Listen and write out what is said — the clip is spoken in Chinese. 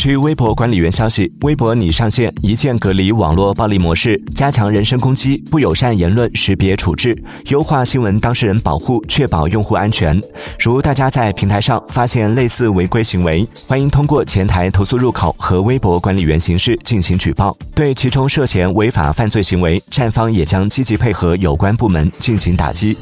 据微博管理员消息微博拟上线一键隔离网络暴力模式加强人身攻击不友善言论识别处置优化新闻当事人保护确保用户安全。如大家在平台上发现类似违规行为欢迎通过前台投诉入口和微博管理员形式进行举报。对其中涉嫌违法犯罪行为站方也将积极配合有关部门进行打击。